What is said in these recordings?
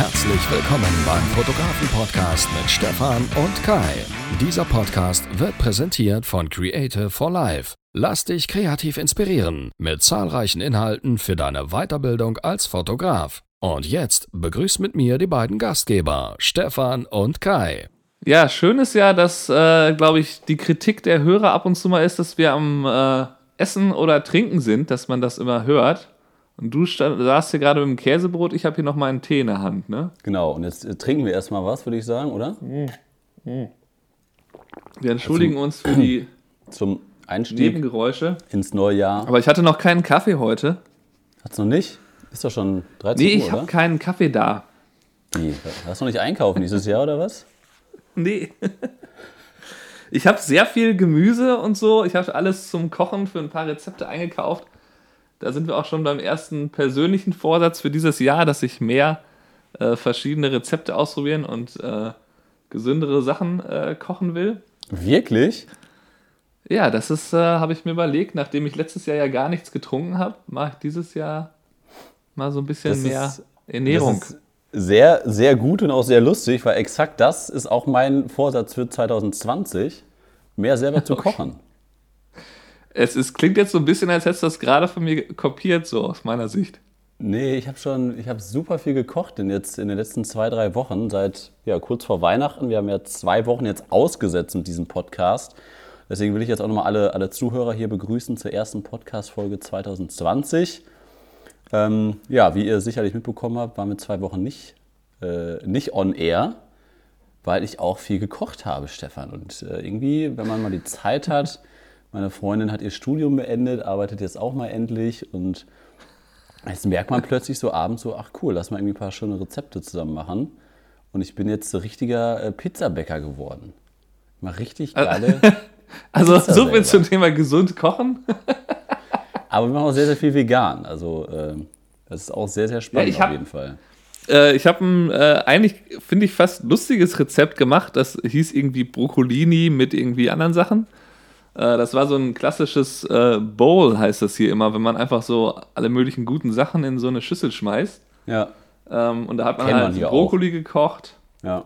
Herzlich willkommen beim Fotografen-Podcast mit Stefan und Kai. Dieser Podcast wird präsentiert von Creative for Life. Lass dich kreativ inspirieren mit zahlreichen Inhalten für deine Weiterbildung als Fotograf. Und jetzt begrüßt mit mir die beiden Gastgeber, Stefan und Kai. Ja, schön ist ja, dass, äh, glaube ich, die Kritik der Hörer ab und zu mal ist, dass wir am äh, Essen oder Trinken sind, dass man das immer hört. Und du saßt hier gerade mit dem Käsebrot, ich habe hier noch mal einen Tee in der Hand, ne? Genau, und jetzt äh, trinken wir erstmal was, würde ich sagen, oder? Wir entschuldigen uns für die Zum Einstieg Nebengeräusche. ins neue Jahr. Aber ich hatte noch keinen Kaffee heute. Hat's noch nicht? Ist doch schon 13 Nee, Uhr, ich oder? habe keinen Kaffee da. Wie? Hast du noch nicht einkaufen dieses Jahr, oder was? Nee. Ich habe sehr viel Gemüse und so. Ich habe alles zum Kochen für ein paar Rezepte eingekauft. Da sind wir auch schon beim ersten persönlichen Vorsatz für dieses Jahr, dass ich mehr äh, verschiedene Rezepte ausprobieren und äh, gesündere Sachen äh, kochen will. Wirklich? Ja, das ist, äh, habe ich mir überlegt, nachdem ich letztes Jahr ja gar nichts getrunken habe, mache ich dieses Jahr mal so ein bisschen Das mehr ist- Ernährung. Das ist sehr, sehr gut und auch sehr lustig, weil exakt das ist auch mein Vorsatz für 2020, mehr selber zu kochen. Es ist, klingt jetzt so ein bisschen, als hättest du das gerade von mir kopiert, so aus meiner Sicht. Nee, ich habe schon, ich habe super viel gekocht in, jetzt, in den letzten zwei, drei Wochen, seit ja, kurz vor Weihnachten. Wir haben ja zwei Wochen jetzt ausgesetzt mit diesem Podcast. Deswegen will ich jetzt auch nochmal alle, alle Zuhörer hier begrüßen zur ersten Podcast-Folge 2020. Ähm, ja, wie ihr sicherlich mitbekommen habt, waren wir zwei Wochen nicht, äh, nicht on air, weil ich auch viel gekocht habe, Stefan. Und äh, irgendwie, wenn man mal die Zeit hat, meine Freundin hat ihr Studium beendet, arbeitet jetzt auch mal endlich und Jetzt merkt man plötzlich so abends so, ach cool, lass mal irgendwie ein paar schöne Rezepte zusammen machen. Und ich bin jetzt so richtiger äh, Pizzabäcker geworden. Ich mache richtig geile, Also Pizza so viel zum Thema gesund kochen. aber wir machen auch sehr, sehr viel vegan. Also ähm, das ist auch sehr, sehr spannend Ja, ich hab- auf jeden Fall. Äh, ich habe ein äh, eigentlich, finde ich, fast lustiges Rezept gemacht. Das hieß irgendwie Broccolini mit irgendwie anderen Sachen. Äh, das war so ein klassisches äh, Bowl, heißt das hier immer, wenn man einfach so alle möglichen guten Sachen in so eine Schüssel schmeißt. Ja, Ähm, und da hat man Kennt man halt hier Brokkoli gekocht. ja,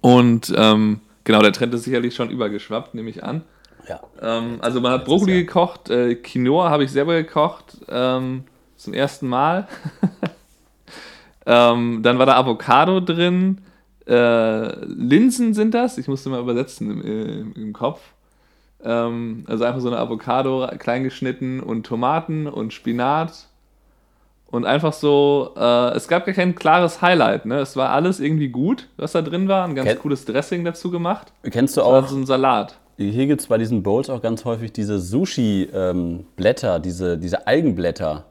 Und ähm, genau, der Trend ist sicherlich schon übergeschwappt, nehme ich an. ja. Ähm, also man hat Brokkoli Jahr. gekocht, äh, Quinoa habe ich selber gekocht, ähm, zum ersten Mal. ähm, dann war da Avocado drin, äh, Linsen sind das, ich musste mal übersetzen im, im, im Kopf. Ähm, also einfach so eine Avocado klein geschnitten und Tomaten und Spinat. Und einfach so, äh, es gab gar kein klares Highlight, ne? Es war alles irgendwie gut, was da drin war. Ein ganz Ken- cooles Dressing dazu gemacht. Kennst du auch, so ein Salat. hier gibt es bei diesen Bowls auch ganz häufig diese Sushi-Blätter, diese, diese Algenblätter.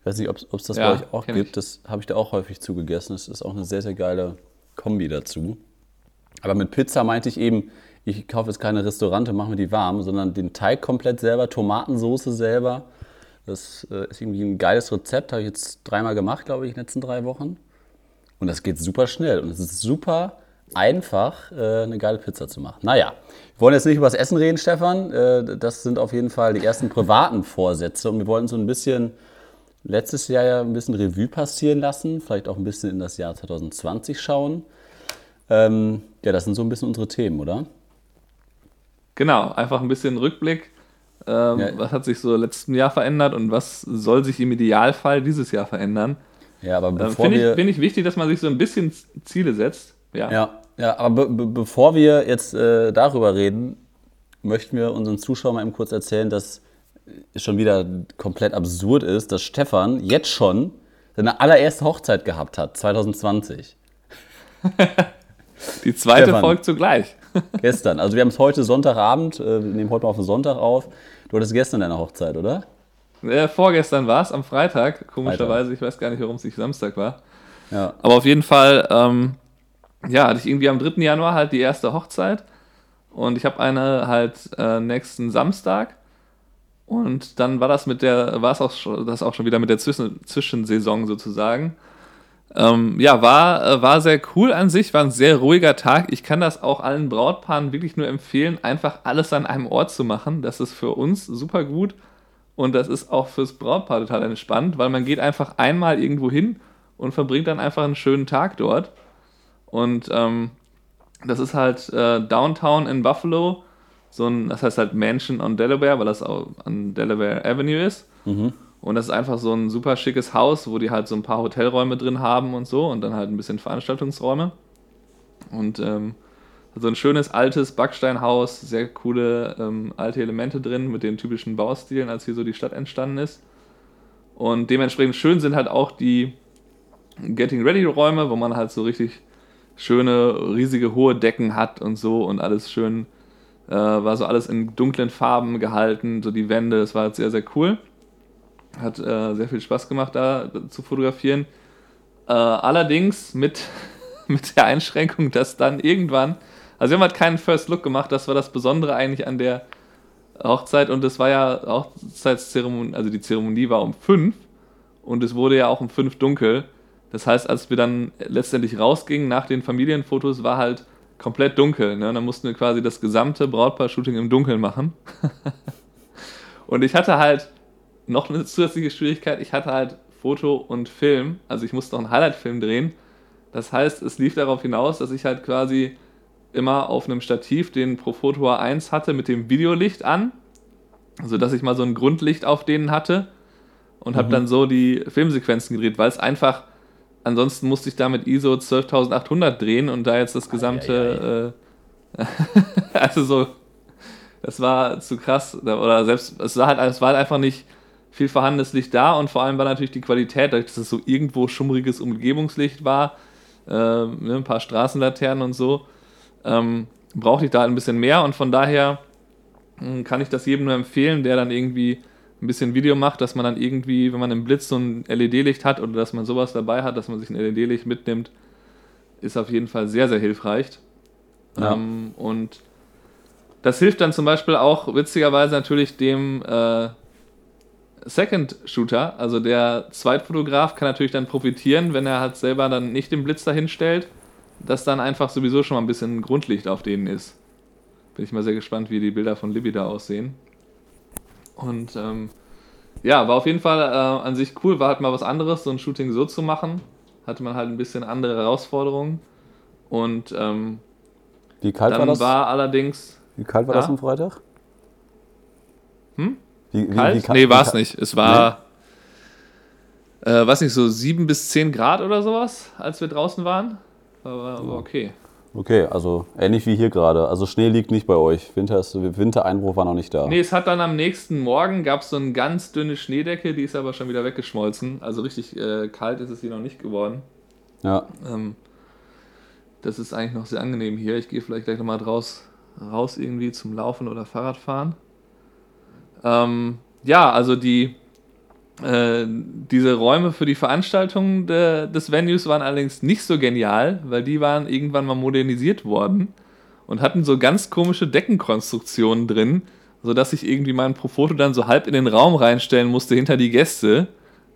Ich weiß nicht, ob es das Ja, bei euch auch gibt. ich. Das habe ich da auch häufig zugegessen. Das ist auch eine sehr, sehr geile Kombi dazu. Aber mit Pizza meinte ich eben, ich kaufe jetzt keine Restaurante, mache mir die warm, sondern den Teig komplett selber, Tomatensoße selber. Das äh, ist irgendwie ein geiles Rezept, habe ich jetzt dreimal gemacht, glaube ich, in den letzten drei Wochen. Und das geht super schnell und es ist super einfach, äh, eine geile Pizza zu machen. Naja, wir wollen jetzt nicht über das Essen reden, Stefan. Äh, das sind auf jeden Fall die ersten privaten Vorsätze und wir wollen so ein bisschen letztes Jahr ja ein bisschen Revue passieren lassen, vielleicht auch ein bisschen in das Jahr 2020 schauen. Ähm, ja, das sind so ein bisschen unsere Themen, oder? Genau, einfach ein bisschen Rückblick. Ähm, Ja. Was hat sich so letzten Jahr verändert und was soll sich im Idealfall dieses Jahr verändern? Ja, aber Ähm, bevor Finde ich, wir... find ich wichtig, dass man sich so ein bisschen Ziele setzt. Ja. Ja, ja aber be be bevor wir jetzt äh, darüber reden, möchten wir unseren Zuschauern mal eben kurz erzählen, dass es schon wieder komplett absurd ist, dass Stefan jetzt schon seine allererste Hochzeit gehabt hat, 2020. Die zweite Stefan. folgt zugleich. Gestern. Also wir haben es heute Sonntagabend, äh, wir nehmen heute mal auf den Sonntag auf. Du hattest gestern deine Hochzeit, oder? Äh, vorgestern war es, am Freitag, komischerweise. Ich weiß gar nicht, warum es nicht Samstag war. Ja. Aber auf jeden Fall, ähm, ja, hatte ich irgendwie am 3. Januar halt die erste Hochzeit. Und ich habe eine halt äh, nächsten Samstag. Und dann war das mit der, war es auch das auch schon wieder mit der Zwischen Zwischensaison sozusagen. Ähm, ja, war, äh, war sehr cool an sich, war ein sehr ruhiger Tag. Ich kann das auch allen Brautpaaren wirklich nur empfehlen, einfach alles an einem Ort zu machen. Das ist für uns super gut und das ist auch fürs Brautpaar total entspannt, weil man geht einfach einmal irgendwo hin und verbringt dann einfach einen schönen Tag dort. Und ähm, das ist halt äh, Downtown in Buffalo, so ein, das heißt halt Mansion on Delaware, weil das auch an Delaware Avenue ist. Mhm. Und das ist einfach so ein super schickes Haus, wo die halt so ein paar Hotelräume drin haben und so und dann halt ein bisschen Veranstaltungsräume. Und ähm, so ein schönes altes Backsteinhaus, sehr coole ähm, alte Elemente drin mit den typischen Baustilen, als hier so die Stadt entstanden ist. Und dementsprechend schön sind halt auch die Getting Ready Räume, wo man halt so richtig schöne, riesige, hohe Decken hat und so und alles schön, äh, war so alles in dunklen Farben gehalten, so die Wände, das war halt sehr, sehr cool. Hat äh, sehr viel Spaß gemacht, da zu fotografieren. Äh, allerdings mit, mit der Einschränkung, dass dann irgendwann, also wir haben halt keinen First Look gemacht, das war das Besondere eigentlich an der Hochzeit und es war ja Hochzeitszeremonie, also die Zeremonie war um fünf und es wurde ja auch um fünf dunkel. Das heißt, als wir dann letztendlich rausgingen nach den Familienfotos, war halt komplett dunkel. Ne? Dann mussten wir quasi das gesamte Brautpaar-Shooting im Dunkeln machen. und ich hatte halt noch eine zusätzliche Schwierigkeit. Ich hatte halt Foto und Film. Also ich musste noch einen Highlight-Film drehen. Das heißt, es lief darauf hinaus, dass ich halt quasi immer auf einem Stativ den Profoto 1 hatte mit dem Videolicht an, sodass ich mal so ein Grundlicht auf denen hatte und mhm. habe dann so die Filmsequenzen gedreht, weil es einfach, ansonsten musste ich da mit ISO 12800 drehen und da jetzt das gesamte, äh, also so, das war zu krass, oder selbst, es war halt, es war halt einfach nicht viel vorhandenes Licht da und vor allem war natürlich die Qualität, dass es so irgendwo schummriges Umgebungslicht war, äh, ne, ein paar Straßenlaternen und so, ähm, brauchte ich da ein bisschen mehr und von daher hm, kann ich das jedem nur empfehlen, der dann irgendwie ein bisschen Video macht, dass man dann irgendwie, wenn man im Blitz so ein LED-Licht hat oder dass man sowas dabei hat, dass man sich ein LED-Licht mitnimmt, ist auf jeden Fall sehr, sehr hilfreich. Ja. Ähm, und das hilft dann zum Beispiel auch witzigerweise natürlich dem äh, Second Shooter, also der Zweitfotograf kann natürlich dann profitieren, wenn er halt selber dann nicht den Blitz dahin stellt dass dann einfach sowieso schon mal ein bisschen Grundlicht auf denen ist. Bin ich mal sehr gespannt, wie die Bilder von Libby da aussehen. Und ähm, ja, war auf jeden Fall äh, an sich cool, war halt mal was anderes, so ein Shooting so zu machen. Hatte man halt ein bisschen andere Herausforderungen. Und ähm, wie kalt dann war das? war allerdings. Wie kalt war ja? das am Freitag? Hm? Wie, wie, kalt? Wie? Nee, war es nicht. Es war, nee. äh, weiß nicht, so 7 bis 10 Grad oder sowas, als wir draußen waren. Aber, aber okay. Okay, also ähnlich wie hier gerade. Also Schnee liegt nicht bei euch. Winter ist, Wintereinbruch war noch nicht da. Nee, es hat dann am nächsten Morgen gab es so eine ganz dünne Schneedecke, die ist aber schon wieder weggeschmolzen. Also richtig äh, kalt ist es hier noch nicht geworden. Ja. Ähm, das ist eigentlich noch sehr angenehm hier. Ich gehe vielleicht gleich nochmal raus, raus irgendwie zum Laufen oder Fahrradfahren. Ähm, ja, also die äh, diese Räume für die Veranstaltung de, des Venues waren allerdings nicht so genial, weil die waren irgendwann mal modernisiert worden und hatten so ganz komische Deckenkonstruktionen drin, sodass ich irgendwie mein Profoto dann so halb in den Raum reinstellen musste hinter die Gäste,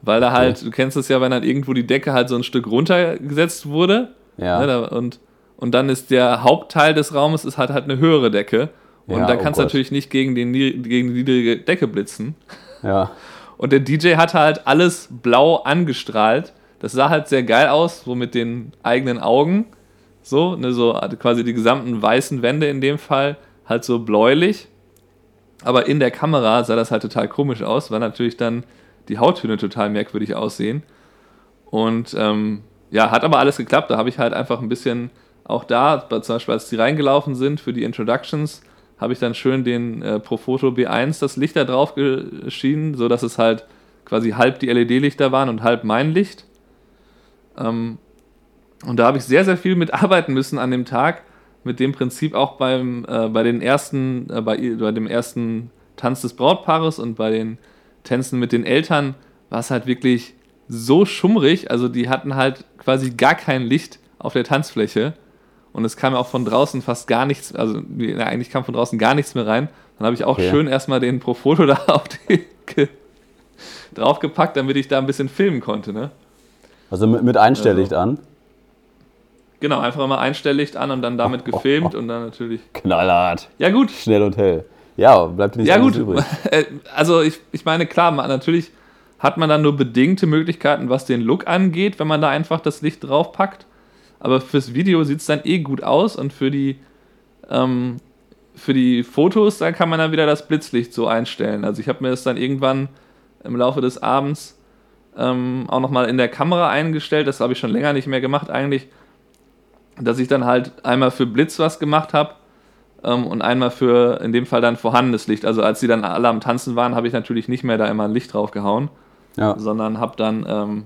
weil da halt, okay. du kennst es ja, wenn dann irgendwo die Decke halt so ein Stück runtergesetzt wurde. Ja. Ne, und, und dann ist der Hauptteil des Raumes ist halt, halt eine höhere Decke. Und ja, da oh kannst du natürlich nicht gegen, den, gegen die niedrige Decke blitzen. Ja. Und der DJ hat halt alles blau angestrahlt. Das sah halt sehr geil aus, so mit den eigenen Augen. So, ne, so quasi die gesamten weißen Wände in dem Fall halt so bläulich. Aber in der Kamera sah das halt total komisch aus, weil natürlich dann die Hauttöne total merkwürdig aussehen. Und ähm, ja, hat aber alles geklappt. Da habe ich halt einfach ein bisschen auch da, zum Beispiel als die reingelaufen sind für die Introductions, habe ich dann schön den äh, Profoto B1 das Licht da drauf geschienen, sodass es halt quasi halb die LED-Lichter waren und halb mein Licht. Ähm, und da habe ich sehr, sehr viel mitarbeiten müssen an dem Tag, mit dem Prinzip auch beim, äh, bei den ersten, äh, bei, bei dem ersten Tanz des Brautpaares und bei den Tänzen mit den Eltern war es halt wirklich so schummrig, also die hatten halt quasi gar kein Licht auf der Tanzfläche und es kam auch von draußen fast gar nichts, also ja, eigentlich kam von draußen gar nichts mehr rein. Dann habe ich auch okay. schön erstmal den Profoto da auf die draufgepackt, damit ich da ein bisschen filmen konnte. Ne? Also mit, mit Einstelllicht also, an? Genau, einfach mal Einstelllicht an und dann damit oh, gefilmt oh, oh. und dann natürlich. Knallhart. Ja, gut. Schnell und hell. Ja, bleibt nicht ja, gut. übrig. Äh, also ich, ich meine, klar, natürlich hat man dann nur bedingte Möglichkeiten, was den Look angeht, wenn man da einfach das Licht drauf packt. Aber fürs Video sieht es dann eh gut aus und für die, ähm, für die Fotos, da kann man dann wieder das Blitzlicht so einstellen. Also ich habe mir das dann irgendwann im Laufe des Abends ähm, auch nochmal in der Kamera eingestellt. Das habe ich schon länger nicht mehr gemacht eigentlich. Dass ich dann halt einmal für Blitz was gemacht habe ähm, und einmal für in dem Fall dann vorhandenes Licht. Also als die dann alle am Tanzen waren, habe ich natürlich nicht mehr da immer ein Licht drauf gehauen, ja. sondern habe dann, ähm,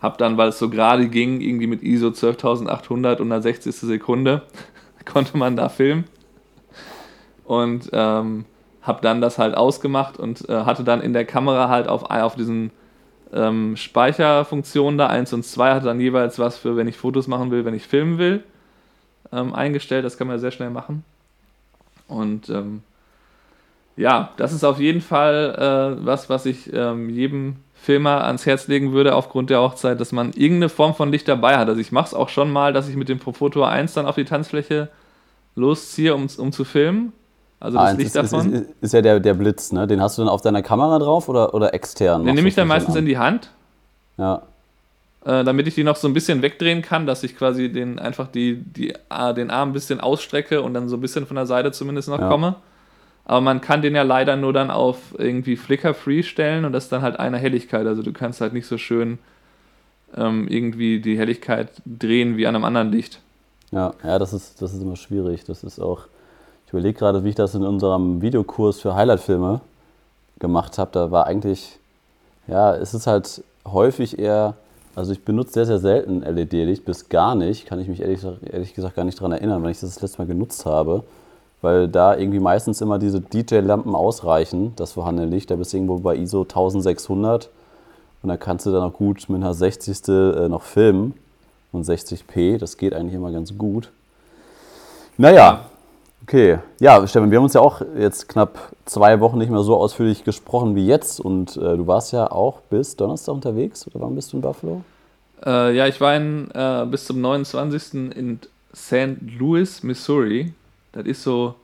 hab dann, weil es so gerade ging, irgendwie mit ISO 12800 und einer 60. Sekunde, konnte man da filmen. Und ähm, habe dann das halt ausgemacht und äh, hatte dann in der Kamera halt auf, auf diesen ähm, Speicherfunktionen da, 1 und 2, hatte dann jeweils was für, wenn ich Fotos machen will, wenn ich filmen will, ähm, eingestellt. Das kann man sehr schnell machen. Und ähm, ja, das ist auf jeden Fall äh, was, was ich ähm, jedem Filmer ans Herz legen würde aufgrund der Hochzeit, dass man irgendeine Form von Licht dabei hat. Also ich mache es auch schon mal, dass ich mit dem Profoto 1 dann auf die Tanzfläche losziehe, um, um zu filmen. Also das Licht ist, davon. Ist, ist, ja der, der Blitz, ne? Den hast du dann auf deiner Kamera drauf oder, oder extern? Den nehme ich dann meistens an? in die Hand. Ja. Äh, damit ich die noch so ein bisschen wegdrehen kann, dass ich quasi den einfach die, die, den Arm ein bisschen ausstrecke und dann so ein bisschen von der Seite zumindest noch ja. komme. Aber man kann den ja leider nur dann auf irgendwie Flicker-Free stellen und das ist dann halt eine Helligkeit. Also du kannst halt nicht so schön ähm, irgendwie die Helligkeit drehen wie an einem anderen Licht. Ja, ja, das ist, das ist immer schwierig. Das ist auch ich überlege gerade, wie ich das in unserem Videokurs für Highlight-Filme gemacht habe. Da war eigentlich, ja, es ist halt häufig eher, also ich benutze sehr, sehr selten LED-Licht, bis gar nicht. Kann ich mich ehrlich, ehrlich gesagt gar nicht daran erinnern, wenn ich das das letzte Mal genutzt habe. Weil da irgendwie meistens immer diese DJ-Lampen ausreichen, das vorhandene Licht. Da bist du irgendwo bei ISO 1600 und da kannst du dann auch gut mit einer 60. Äh, noch filmen und 60p. Das geht eigentlich immer ganz gut. Naja, Okay, ja, Stefan, wir haben uns ja auch jetzt knapp zwei Wochen nicht mehr so ausführlich gesprochen wie jetzt und äh, du warst ja auch bis Donnerstag unterwegs oder wann bist du in Buffalo? Äh, ja, ich war in, äh, bis zum 29. in St. Louis, Missouri. Das ist so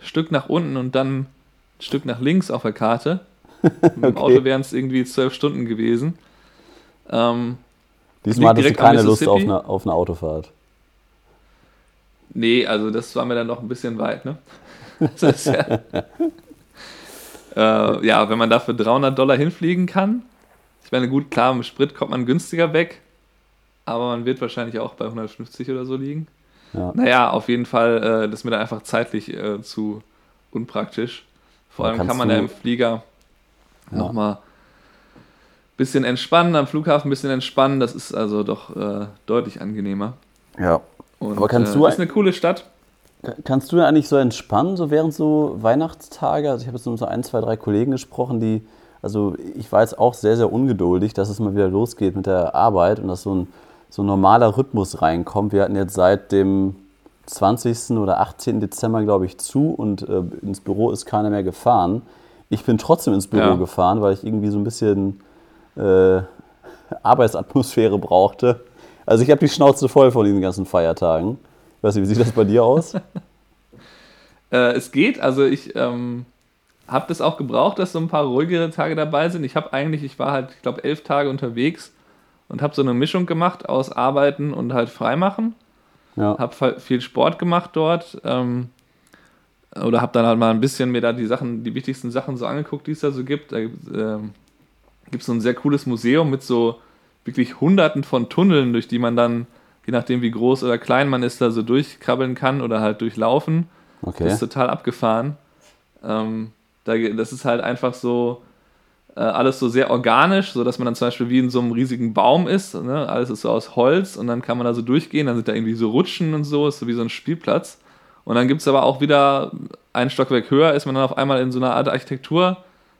ein Stück nach unten und dann ein Stück nach links auf der Karte. Mit dem. Auto wären es irgendwie zwölf Stunden gewesen. Ähm, Diesmal hattest du keine Lust auf eine, auf eine Autofahrt. Nee, also das war mir dann noch ein bisschen weit, ne? ja, äh, ja, wenn man dafür 300 Dollar hinfliegen kann, ich meine, gut, klar, im Sprit kommt man günstiger weg, aber man wird wahrscheinlich auch bei 150 oder so liegen. Ja. Naja, auf jeden Fall, äh, das ist mir dann einfach zeitlich äh, zu unpraktisch. Vor allem kann man ja im Flieger ja. nochmal ein bisschen entspannen, am Flughafen ein bisschen entspannen. Das ist also doch äh, deutlich angenehmer. Ja, und, Aber kannst äh, du. ist eine coole Stadt. Kannst du denn eigentlich so entspannen, so während so Weihnachtstage? Also ich habe jetzt mit so ein, zwei, drei Kollegen gesprochen, die, also ich war jetzt auch sehr, sehr ungeduldig, dass es mal wieder losgeht mit der Arbeit und dass so ein, so ein normaler Rhythmus reinkommt. Wir hatten jetzt seit dem 20. oder 18. Dezember, glaube ich, zu und äh, ins Büro ist keiner mehr gefahren. Ich bin trotzdem ins Büro ja. gefahren, weil ich irgendwie so ein bisschen äh, Arbeitsatmosphäre brauchte. Also ich habe die Schnauze voll von diesen ganzen Feiertagen. Ich weiß nicht, wie sieht das bei dir aus? äh, es geht, also ich ähm, habe das auch gebraucht, dass so ein paar ruhigere Tage dabei sind. Ich habe eigentlich, ich war halt, ich glaube, elf Tage unterwegs und habe so eine Mischung gemacht aus Arbeiten und halt Freimachen. Ja. Habe viel Sport gemacht dort. Ähm, oder habe dann halt mal ein bisschen mir da die Sachen, die wichtigsten Sachen so angeguckt, die es da so gibt. Da gibt es ähm, so ein sehr cooles Museum mit so wirklich hunderten von Tunneln, durch die man dann, je nachdem wie groß oder klein man ist, da so durchkrabbeln kann oder halt durchlaufen. Okay. Das ist total abgefahren. Ähm, da, das ist halt einfach so äh, alles so sehr organisch, so dass man dann zum Beispiel wie in so einem riesigen Baum ist. Ne? Alles ist so aus Holz und dann kann man da so durchgehen, dann sind da irgendwie so Rutschen und so, ist so wie so ein Spielplatz. Und dann gibt es aber auch wieder ein Stockwerk höher, ist man dann auf einmal in so einer Art Architektur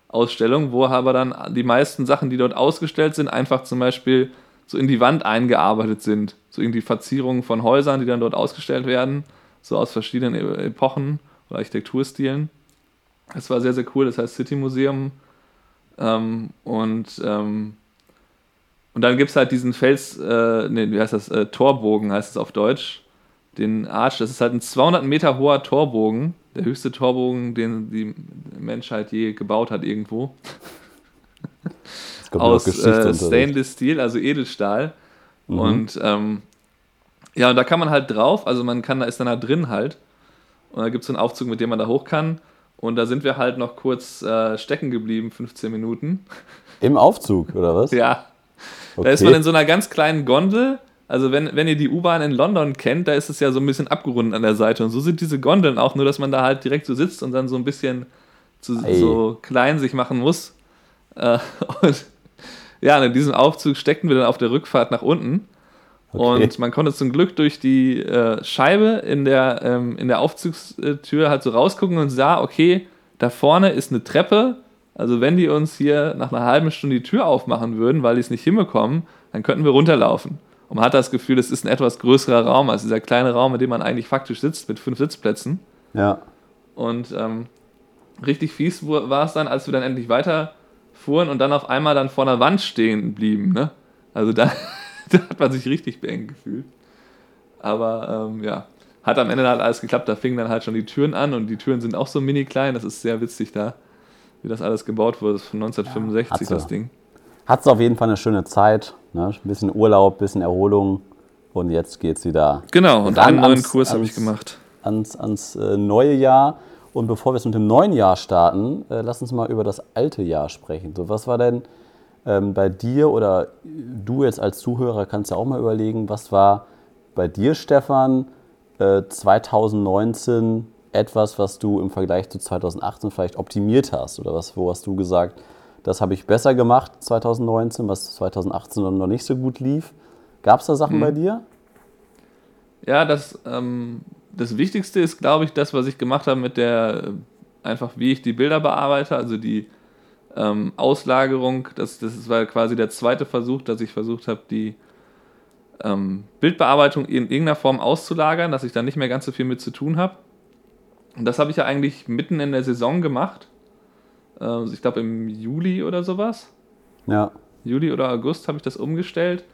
Ausstellung, wo aber dann die meisten Sachen, die dort ausgestellt sind, einfach zum Beispiel so in die Wand eingearbeitet sind. So irgendwie Verzierungen von Häusern, die dann dort ausgestellt werden, so aus verschiedenen e-, Epochen oder Architekturstilen. Das war sehr, sehr cool. Das heißt City Museum. Ähm, und, ähm, und dann gibt es halt diesen Fels, äh, nee, wie heißt das? Äh, Torbogen heißt es auf Deutsch. Den Arch, das ist halt ein 200 Meter hoher Torbogen der höchste Torbogen, den die Menschheit je gebaut hat irgendwo. aus äh, Stainless Steel, also Edelstahl. Mhm. Und ähm, ja, und da kann man halt drauf, also man kann, da ist dann da drin halt. Und da gibt es einen Aufzug, mit dem man da hoch kann. Und da sind wir halt noch kurz äh, stecken geblieben, 15 Minuten. Im Aufzug, oder was? ja. Okay. Da ist man in so einer ganz kleinen Gondel. Also wenn, wenn ihr die U-Bahn in London kennt, da ist es ja so ein bisschen abgerundet an der Seite. Und so sind diese Gondeln auch, nur dass man da halt direkt so sitzt und dann so ein bisschen zu, so klein sich machen muss. Äh, und ja, in diesem Aufzug steckten wir dann auf der Rückfahrt nach unten. Okay. Und man konnte zum Glück durch die äh, Scheibe in der, ähm, in der Aufzugstür halt so rausgucken und sah, okay, da vorne ist eine Treppe. Also wenn die uns hier nach einer halben Stunde die Tür aufmachen würden, weil die es nicht hinbekommen, dann könnten wir runterlaufen. Und man hat das Gefühl, es ist ein etwas größerer Raum als dieser kleine Raum, in dem man eigentlich faktisch sitzt mit fünf Sitzplätzen. Ja. Und ähm, richtig fies war es dann, als wir dann endlich weiterfuhren und dann auf einmal dann vor einer Wand stehen blieben. Ne? Also da da hat man sich richtig beengt gefühlt. Aber ähm, ja, hat am Ende halt alles geklappt. Da fingen dann halt schon die Türen an und die Türen sind auch so mini klein. Das ist sehr witzig da, wie das alles gebaut wurde. Das ist von 1965 ja, das Ding. Hat es auf jeden Fall eine schöne Zeit. Ne? Ein bisschen Urlaub, ein bisschen Erholung. Und jetzt geht es wieder. Genau, und einen neuen Kurs habe ich gemacht. Ans, ans äh, neue Jahr. Und bevor wir es mit dem neuen Jahr starten, äh, lass uns mal über das alte Jahr sprechen. So, was war denn ähm, bei dir oder du jetzt als Zuhörer kannst ja auch mal überlegen, was war bei dir, Stefan, äh, 2019 etwas, was du im Vergleich zu 2018 vielleicht optimiert hast oder was, wo hast du gesagt, das habe ich besser gemacht 2019, was 2018 noch nicht so gut lief. Gab es da Sachen hm. bei dir? Ja, das, ähm, das Wichtigste ist, glaube ich, das, was ich gemacht habe mit der, einfach wie ich die Bilder bearbeite, also die ähm, Auslagerung. Das, das war quasi der zweite Versuch, dass ich versucht habe, die ähm, Bildbearbeitung in irgendeiner Form auszulagern, dass ich da nicht mehr ganz so viel mit zu tun habe. Und das habe ich ja eigentlich mitten in der Saison gemacht. Also ich glaube im Juli oder sowas. Ja. Juli oder August habe ich das umgestellt.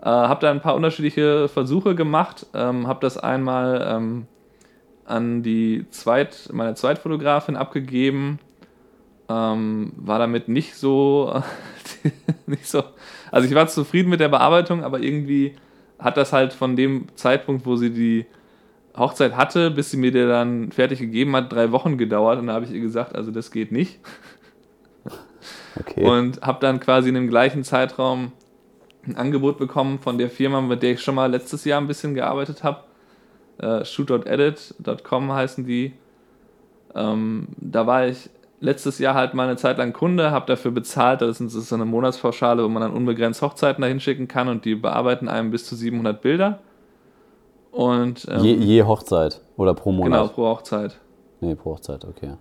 Äh, habe da ein paar unterschiedliche Versuche gemacht. Ähm, habe das einmal ähm, an die Zweit, meine Zweitfotografin abgegeben ähm, war damit nicht so, nicht so. Also ich war zufrieden mit der Bearbeitung, aber irgendwie hat das halt von dem Zeitpunkt, wo sie die Hochzeit hatte, bis sie mir der dann fertig gegeben hat, drei Wochen gedauert. Und da habe ich ihr gesagt, also das geht nicht. Okay. Und habe dann quasi in dem gleichen Zeitraum ein Angebot bekommen von der Firma, mit der ich schon mal letztes Jahr ein bisschen gearbeitet habe. Äh, shoot.edit.com heißen die. Ähm, da war ich letztes Jahr halt mal eine Zeit lang Kunde, habe dafür bezahlt, das ist so eine Monatspauschale, wo man dann unbegrenzt Hochzeiten dahin schicken kann und die bearbeiten einem bis zu 700 Bilder. Und, ähm, je, je, Hochzeit oder pro Monat? Genau, pro Hochzeit. Nee, pro Hochzeit, okay.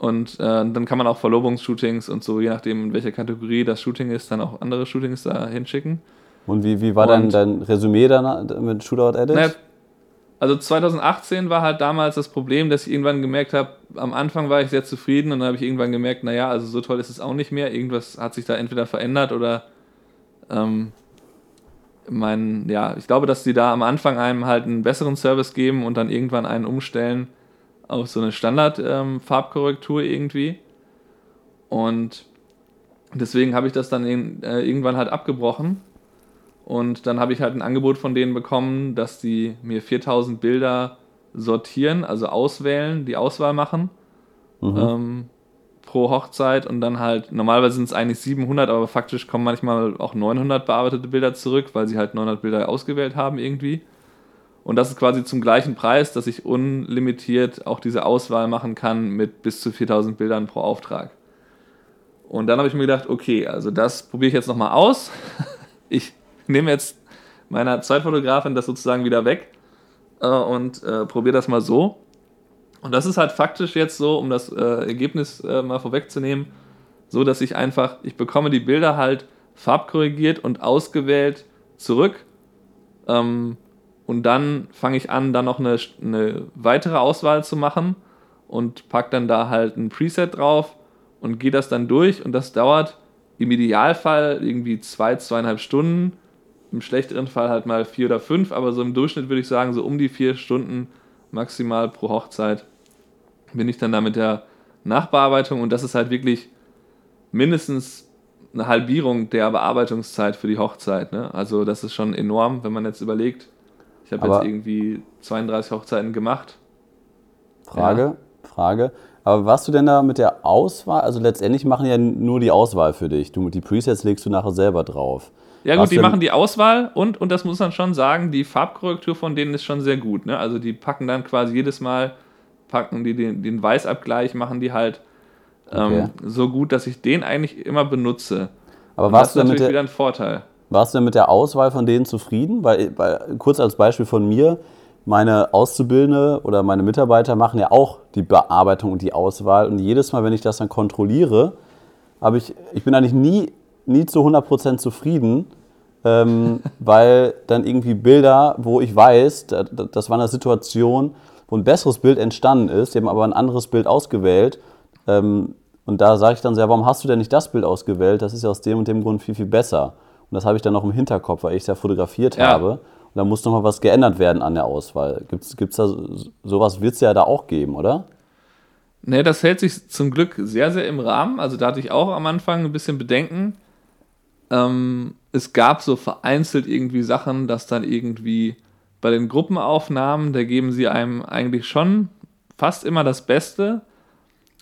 Und äh, dann kann man auch Verlobungsshootings und so, je nachdem, in welcher Kategorie das Shooting ist, dann auch andere Shootings da hinschicken. Und wie, wie war und, dein, dein Resümee dann mit Shootout Edit? Naja, also 2018 war halt damals das Problem, dass ich irgendwann gemerkt habe, am Anfang war ich sehr zufrieden und dann habe ich irgendwann gemerkt, naja, also so toll ist es auch nicht mehr. Irgendwas hat sich da entweder verändert oder ähm, mein, ja, ich glaube, dass die da am Anfang einem halt einen besseren Service geben und dann irgendwann einen umstellen auf so eine Standard-Farbkorrektur ähm, irgendwie. Und deswegen habe ich das dann in, äh, irgendwann halt abgebrochen und dann habe ich halt ein Angebot von denen bekommen, dass die mir 4000 Bilder sortieren, also auswählen, die Auswahl machen mhm. ähm, pro Hochzeit und dann halt, normalerweise sind es eigentlich 700, aber faktisch kommen manchmal auch 900 bearbeitete Bilder zurück, weil sie halt 900 Bilder ausgewählt haben irgendwie. Und das ist quasi zum gleichen Preis, dass ich unlimitiert auch diese Auswahl machen kann mit bis zu 4000 Bildern pro Auftrag. Und dann habe ich mir gedacht, okay, also das probiere ich jetzt nochmal aus. Ich nehme jetzt meiner Zweitfotografin das sozusagen wieder weg äh, und äh, probiere das mal so. Und das ist halt faktisch jetzt so, um das äh, Ergebnis äh, mal vorwegzunehmen, so dass ich einfach, ich bekomme die Bilder halt farbkorrigiert und ausgewählt zurück. Ähm, und dann fange ich an, dann noch eine, eine weitere Auswahl zu machen und packe dann da halt ein Preset drauf und gehe das dann durch. Und das dauert im Idealfall irgendwie zwei, zweieinhalb Stunden im schlechteren Fall halt mal vier oder fünf, aber so im Durchschnitt würde ich sagen, so um die vier Stunden maximal pro Hochzeit bin ich dann da mit der Nachbearbeitung und das ist halt wirklich mindestens eine Halbierung der Bearbeitungszeit für die Hochzeit. Ne? Also das ist schon enorm, wenn man jetzt überlegt, ich habe jetzt irgendwie 32 Hochzeiten gemacht. Frage, ja. Frage. Aber warst du denn da mit der Auswahl? Also letztendlich machen ja nur die Auswahl für dich. Du, die Presets legst du nachher selber drauf. Ja gut, die machen die Auswahl und, und das muss man schon sagen, die Farbkorrektur von denen ist schon sehr gut. Ne? Also die packen dann quasi jedes Mal, packen die den, den Weißabgleich, machen die halt ähm, okay. so gut, dass ich den eigentlich immer benutze. Aber warst das ist natürlich der, wieder ein Vorteil. Warst du denn mit der Auswahl von denen zufrieden? Weil, weil kurz als Beispiel von mir, meine Auszubildende oder meine Mitarbeiter machen ja auch die Bearbeitung und die Auswahl. Und jedes Mal, wenn ich das dann kontrolliere, habe ich, ich bin eigentlich nie, nie zu 100% zufrieden, ähm, weil dann irgendwie Bilder, wo ich weiß, das war eine Situation, wo ein besseres Bild entstanden ist, die haben aber ein anderes Bild ausgewählt. Ähm, und da sage ich dann so, ja, warum hast du denn nicht das Bild ausgewählt? Das ist ja aus dem und dem Grund viel, viel besser. Und das habe ich dann noch im Hinterkopf, weil ich es ja fotografiert ja. habe. Und da muss noch mal was geändert werden an der Auswahl. Gibt es da sowas, wird es ja da auch geben, oder? Ne, das hält sich zum Glück sehr, sehr im Rahmen. Also da hatte ich auch am Anfang ein bisschen Bedenken. Ähm, es gab so vereinzelt irgendwie Sachen, dass dann irgendwie bei den Gruppenaufnahmen, da geben sie einem eigentlich schon fast immer das Beste.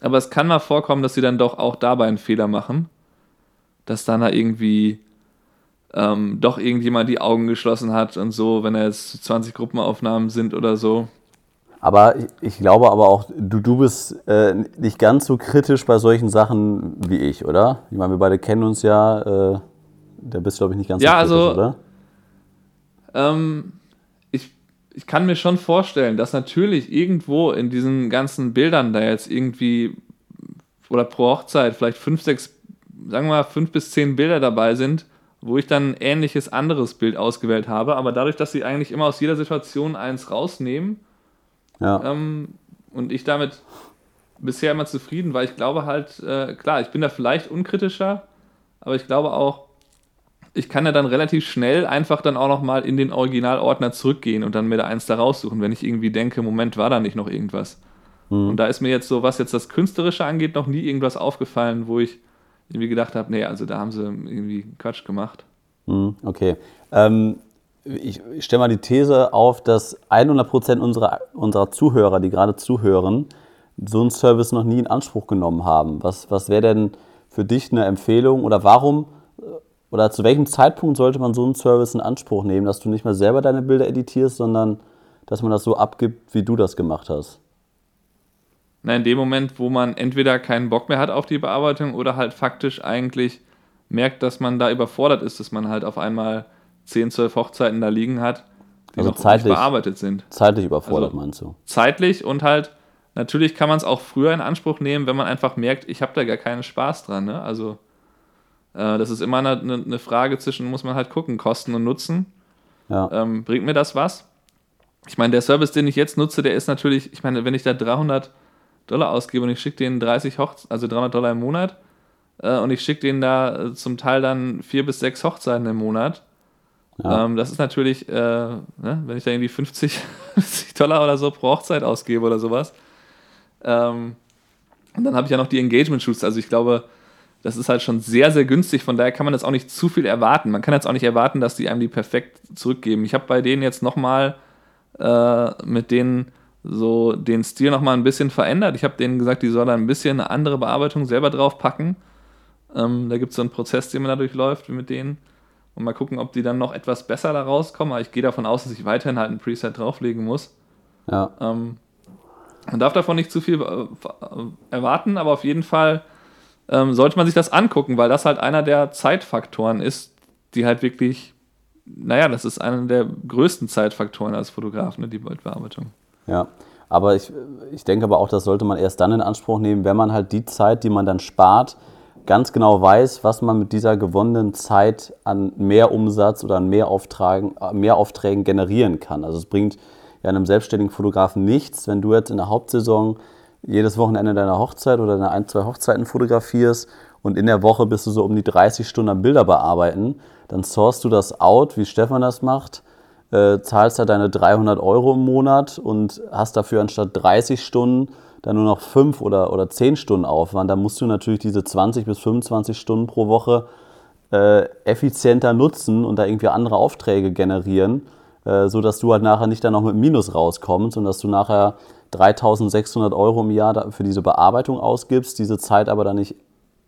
Aber es kann mal vorkommen, dass sie dann doch auch dabei einen Fehler machen. Dass dann da irgendwie ähm, doch irgendjemand die Augen geschlossen hat und so, wenn er jetzt 20 Gruppenaufnahmen sind oder so. Aber ich, ich glaube aber auch, du, du bist äh, nicht ganz so kritisch bei solchen Sachen wie ich, oder? Ich meine, wir beide kennen uns ja. Äh, da bist du, glaube ich, nicht ganz ja, also, oder? Ähm, ich, ich kann mir schon vorstellen, dass natürlich irgendwo in diesen ganzen Bildern da jetzt irgendwie oder pro Hochzeit vielleicht fünf, sechs, sagen wir mal, fünf bis zehn Bilder dabei sind, wo ich dann ein ähnliches anderes Bild ausgewählt habe. Aber dadurch, dass sie eigentlich immer aus jeder Situation eins rausnehmen ja. ähm, und ich damit bisher immer zufrieden war, ich glaube halt, äh, klar, ich bin da vielleicht unkritischer, aber ich glaube auch, ich kann ja dann relativ schnell einfach dann auch nochmal in den Originalordner zurückgehen und dann mir da eins da raussuchen, wenn ich irgendwie denke, Moment, war da nicht noch irgendwas. Mhm. Und da ist mir jetzt so, was jetzt das Künstlerische angeht, noch nie irgendwas aufgefallen, wo ich irgendwie gedacht habe, nee, also da haben sie irgendwie Quatsch gemacht. Hm, okay. Ähm, ich stelle mal die These auf, dass 100% unserer, unserer Zuhörer, die gerade zuhören, so einen Service noch nie in Anspruch genommen haben. Was, was wäre denn für dich eine Empfehlung oder warum oder zu welchem Zeitpunkt sollte man so einen Service in Anspruch nehmen, dass du nicht mehr selber deine Bilder editierst, sondern dass man das so abgibt, wie du das gemacht hast? Na, in dem Moment, wo man entweder keinen Bock mehr hat auf die Bearbeitung oder halt faktisch eigentlich merkt, dass man da überfordert ist, dass man halt auf einmal 10, 12 Hochzeiten da liegen hat, die also noch zeitlich, nicht bearbeitet sind. Zeitlich überfordert, also meinst du? Zeitlich und halt, natürlich kann man es auch früher in Anspruch nehmen, wenn man einfach merkt, ich habe da gar keinen Spaß dran. Ne? Also, das ist immer eine, eine, Frage zwischen, muss man halt gucken, Kosten und Nutzen. Ja. Ähm, bringt mir das was? Ich meine, der Service, den ich jetzt nutze, der ist natürlich, ich meine, wenn ich da 300 Dollar ausgebe und ich schicke denen 30 Hochzeiten, also 300 Dollar im Monat äh, und ich schicke denen da äh, zum Teil dann vier bis sechs Hochzeiten im Monat. Ja. Ähm, das ist natürlich, äh, ne, wenn ich da irgendwie 50, 50 Dollar oder so pro Hochzeit ausgebe oder sowas. Ähm, und dann habe ich ja noch die Engagement-Shoots. Also ich glaube, das ist halt schon sehr, sehr günstig. Von daher kann man jetzt auch nicht zu viel erwarten. Man kann jetzt auch nicht erwarten, dass die einem die perfekt zurückgeben. Ich habe bei denen jetzt nochmal äh, mit denen so den Stil nochmal ein bisschen verändert. Ich habe denen gesagt, die sollen ein bisschen eine andere Bearbeitung selber draufpacken. Ähm, da gibt es so einen Prozess, den man da durchläuft mit denen. Und mal gucken, ob die dann noch etwas besser da rauskommen. Aber ich gehe davon aus, dass ich weiterhin halt ein Preset drauflegen muss. Ja. Ähm, man darf davon nicht zu viel äh, erwarten, aber auf jeden Fall ähm, sollte man sich das angucken, weil das halt einer der Zeitfaktoren ist, die halt wirklich, naja, das ist einer der größten Zeitfaktoren als Fotograf, ne, die Bildbearbeitung. Ja, aber ich, ich denke aber auch, das sollte man erst dann in Anspruch nehmen, wenn man halt die Zeit, die man dann spart, ganz genau weiß, was man mit dieser gewonnenen Zeit an Mehrumsatz oder an Mehraufträgen, Mehraufträgen generieren kann. Also es bringt ja einem selbstständigen Fotografen nichts, wenn du jetzt in der Hauptsaison jedes Wochenende deiner Hochzeit oder deine ein, zwei Hochzeiten fotografierst und in der Woche bist du so um die 30 Stunden am Bilder bearbeiten, dann sourst du das out, wie Stefan das macht, äh, zahlst da deine 300 Euro im Monat und hast dafür anstatt 30 Stunden dann nur noch fünf oder, oder zehn Stunden Aufwand, dann musst du natürlich diese 20 bis 25 Stunden pro Woche äh, effizienter nutzen und da irgendwie andere Aufträge generieren, äh, sodass du halt nachher nicht dann noch mit Minus rauskommst und dass du nachher 3600 Euro im Jahr für diese Bearbeitung ausgibst, diese Zeit aber dann nicht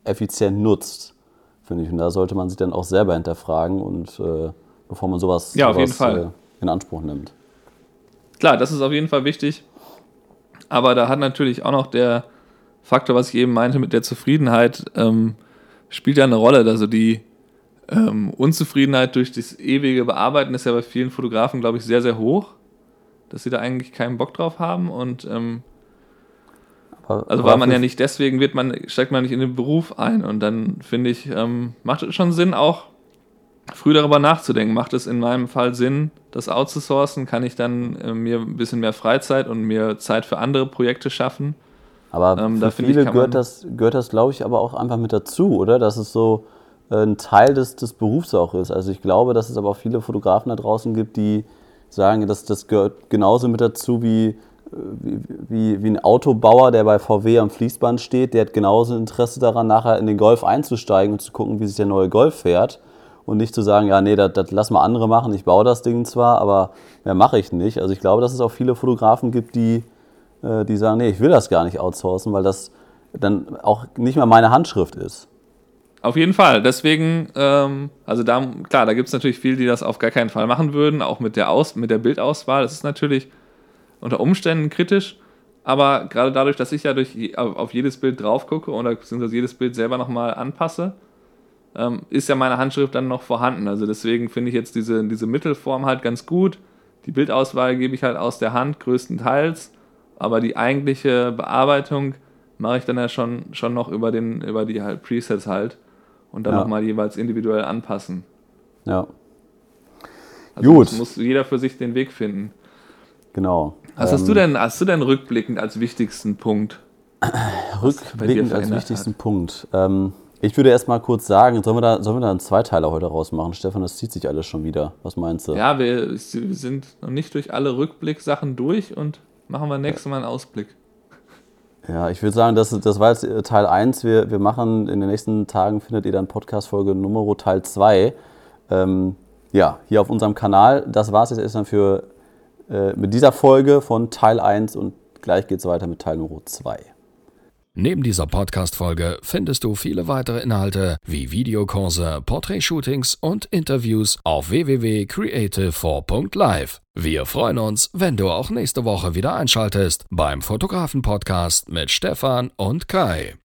effizient nutzt, finde ich. Und da sollte man sich dann auch selber hinterfragen und äh, bevor man sowas, ja, auf sowas jeden Fall. Äh, in Anspruch nimmt. Klar, das ist auf jeden Fall wichtig. Aber da hat natürlich auch noch der Faktor, was ich eben meinte mit der Zufriedenheit, ähm, spielt ja eine Rolle. Also die ähm, Unzufriedenheit durch das ewige Bearbeiten ist ja bei vielen Fotografen, glaube ich, sehr, sehr hoch, dass sie da eigentlich keinen Bock drauf haben und ähm, also weil man ja nicht deswegen wird man steigt man nicht in den Beruf ein und dann finde ich ähm, macht es schon Sinn auch früh darüber nachzudenken. Macht es in meinem Fall Sinn, das outzusourcen? Kann ich dann äh, mir ein bisschen mehr Freizeit und mir Zeit für andere Projekte schaffen? Aber ähm, für viele ich, gehört, das, gehört das, glaube ich, aber auch einfach mit dazu, oder? Dass es so ein Teil des, des Berufs auch ist. Also ich glaube, dass es aber auch viele Fotografen da draußen gibt, die sagen, dass das gehört genauso mit dazu wie, äh, wie, wie, wie ein Autobauer, der bei VW am Fließband steht, der hat genauso Interesse daran, nachher in den Golf einzusteigen und zu gucken, wie sich der neue Golf fährt und nicht zu sagen, ja, nee, das, das lass mal andere machen, ich baue das Ding zwar, aber mehr mache ich nicht. Also ich glaube, dass es auch viele Fotografen gibt, die, äh, die sagen, nee, ich will das gar nicht outsourcen, weil das dann auch nicht mehr meine Handschrift ist. Auf jeden Fall. Deswegen, ähm, also da, klar, da gibt es natürlich viele, die das auf gar keinen Fall machen würden, auch mit der, Aus, mit der Bildauswahl. Das ist natürlich unter Umständen kritisch, aber gerade dadurch, dass ich ja durch, auf jedes Bild drauf gucke oder beziehungsweise jedes Bild selber nochmal anpasse, ähm, ist ja meine Handschrift dann noch vorhanden. Also deswegen finde ich jetzt diese, diese Mittelform halt ganz gut. Die Bildauswahl gebe ich halt aus der Hand größtenteils, aber die eigentliche Bearbeitung mache ich dann ja schon, schon noch über, den, über die halt Presets halt und dann ja. nochmal jeweils individuell anpassen. Ja. Also Gut. Muss jeder für sich den Weg finden. Genau. Was ähm, hast du denn, hast du denn rückblickend als wichtigsten Punkt? Rückblickend als wichtigsten hat? Punkt. Ähm, ich würde erst mal kurz sagen, sollen wir, da, sollen wir da einen Zweiteiler heute rausmachen? Stefan, das zieht sich alles schon wieder. Was meinst du? Ja, wir, wir sind noch nicht durch alle Rückblicksachen durch und machen wir nächstes Mal einen Ausblick. Ja, ich würde sagen, das, das war jetzt äh, Teil 1. Wir, wir machen in den nächsten Tagen, findet ihr dann Podcast-Folge Nummer Teil 2. Ähm, ja, hier auf unserem Kanal. Das war es jetzt erstmal für äh, mit dieser Folge von Teil 1 und gleich geht es weiter mit Teil Nummer 2. Neben dieser Podcast-Folge findest du viele weitere Inhalte wie Videokurse, Portrait-Shootings und Interviews auf www.creative4.live. Wir freuen uns, wenn du auch nächste Woche wieder einschaltest beim Fotografen-Podcast mit Stefan und Kai.